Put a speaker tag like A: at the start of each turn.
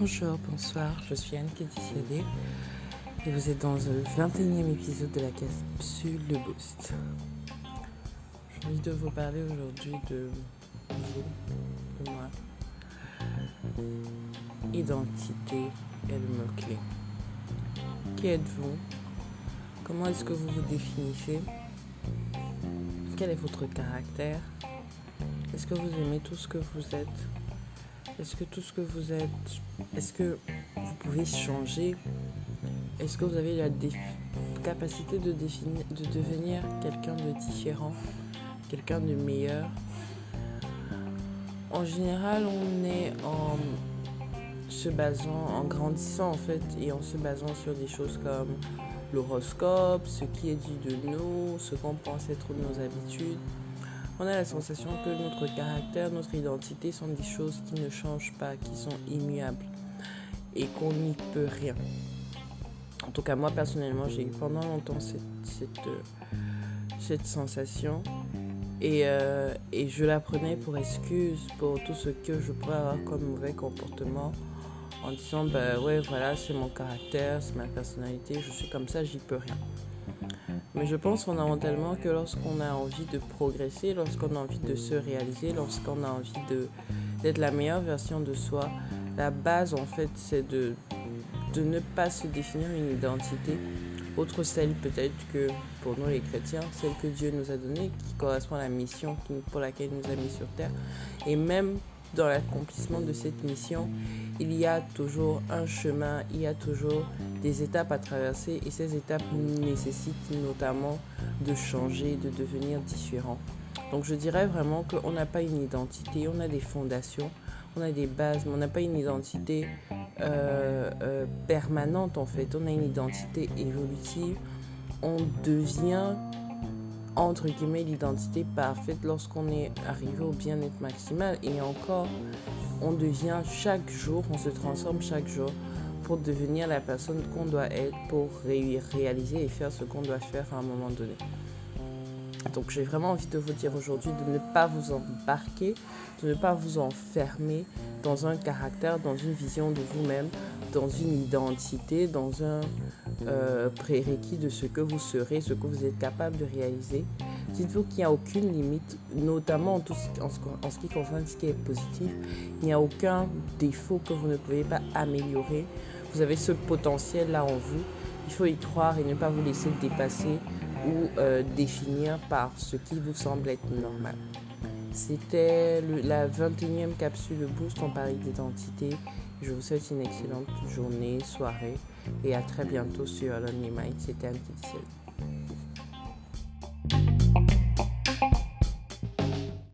A: Bonjour, bonsoir, je suis Anne Kédicédé et vous êtes dans le 21e épisode de la capsule Le Boost. J'ai envie de vous parler aujourd'hui de vous, de moi. Identité et le mot-clé. Qui êtes-vous? Comment est-ce que vous vous définissez? Quel est votre caractère? Est-ce que vous aimez tout ce que vous êtes? Est-ce que tout ce que vous êtes, est-ce que vous pouvez changer? Est-ce que vous avez la capacité de, définir, de devenir quelqu'un de différent, quelqu'un de meilleur? En général, on est en se basant, en grandissant en fait, et en se basant sur des choses comme l'horoscope, ce qui est dit de nous, ce qu'on pense être nos habitudes on a la sensation que notre caractère, notre identité sont des choses qui ne changent pas, qui sont immuables et qu'on n'y peut rien. En tout cas, moi personnellement, j'ai eu pendant longtemps cette, euh, sensation euh, et, je la prenais pour excuse pour tout ce que je pourrais avoir comme mauvais comportement en disant, ben ouais, voilà, c'est mon caractère, c'est ma personnalité, je suis comme ça, j'y peux rien. Mais je pense fondamentalement que lorsqu'on a envie de progresser, lorsqu'on a envie de se réaliser, lorsqu'on a envie d'être la meilleure version de soi, la base en fait c'est de, ne pas se définir une identité autre celle peut-être que pour nous les chrétiens, celle que Dieu nous a donnée, qui correspond à la mission pour laquelle il nous a mis sur terre. Et même dans l'accomplissement de cette mission, il y a toujours un chemin, il y a toujours des étapes à traverser et ces étapes nécessitent notamment de changer, de devenir différent. Donc je dirais vraiment qu'on n'a pas une identité, on a des fondations, on a des bases, mais on n'a pas une identité euh, euh, permanente en fait, on a une identité évolutive, on devient entre guillemets l'identité parfaite lorsqu'on est arrivé au bien-être maximal et encore on devient chaque jour, on se transforme chaque jour pour devenir la personne qu'on doit être pour réaliser et faire ce qu'on doit faire à un moment donné. Donc j'ai vraiment envie de vous dire aujourd'hui de ne pas vous embarquer, de ne pas vous enfermer dans un caractère, dans une vision de vous-même, dans une identité, dans un euh, prérequis de ce que vous serez, ce que vous êtes capable de réaliser. Dites-vous qu'il n'y a aucune limite, notamment en, ce qui concerne ce qui est positif. Il n'y a aucun défaut que vous ne pouvez pas améliorer. Vous avez ce potentiel-là en vous. Il faut y croire et ne pas vous laisser dépasser ou euh, définir par ce qui vous semble être normal. C'était la 21e capsule Boost en Paris d'identité. Je vous souhaite une excellente journée, soirée et à très bientôt sur Lonely Mind. C'était un petit